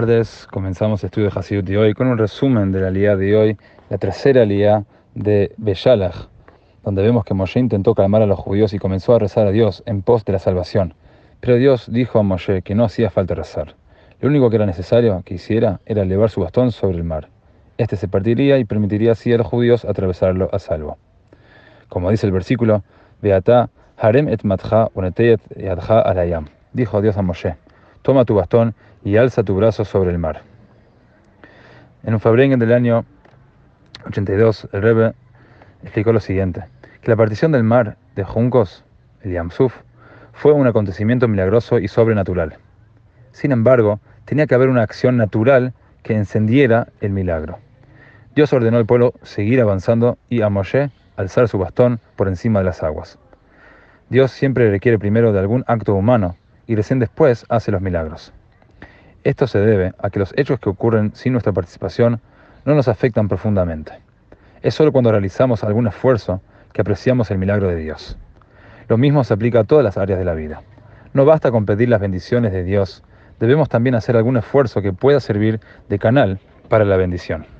tardes, comenzamos estudio de Hasidut de hoy con un resumen de la aliyah de hoy, la tercera aliyah de Beshalach, donde vemos que Moshe intentó calmar a los judíos y comenzó a rezar a Dios en pos de la salvación. Pero Dios dijo a Moshe que no hacía falta rezar. Lo único que era necesario que hiciera era elevar su bastón sobre el mar. Este se partiría y permitiría así a los judíos atravesarlo a salvo. Como dice el versículo, Beata harem et matcha uneteyet yadcha alayam. Dijo Dios a Moshe, toma tu bastón y alza tu brazo sobre el mar. En un Fabrengen del año 82, el Rebbe explicó lo siguiente, que la partición del mar de Juncos, el Yamsuf, fue un acontecimiento milagroso y sobrenatural. Sin embargo, tenía que haber una acción natural que encendiera el milagro. Dios ordenó al pueblo seguir avanzando y a Moshe alzar su bastón por encima de las aguas. Dios siempre requiere primero de algún acto humano y recién después hace los milagros. Esto se debe a que los hechos que ocurren sin nuestra participación no nos afectan profundamente. Es solo cuando realizamos algún esfuerzo que apreciamos el milagro de Dios. Lo mismo se aplica a todas las áreas de la vida. No basta con pedir las bendiciones de Dios, debemos también hacer algún esfuerzo que pueda servir de canal para la bendición.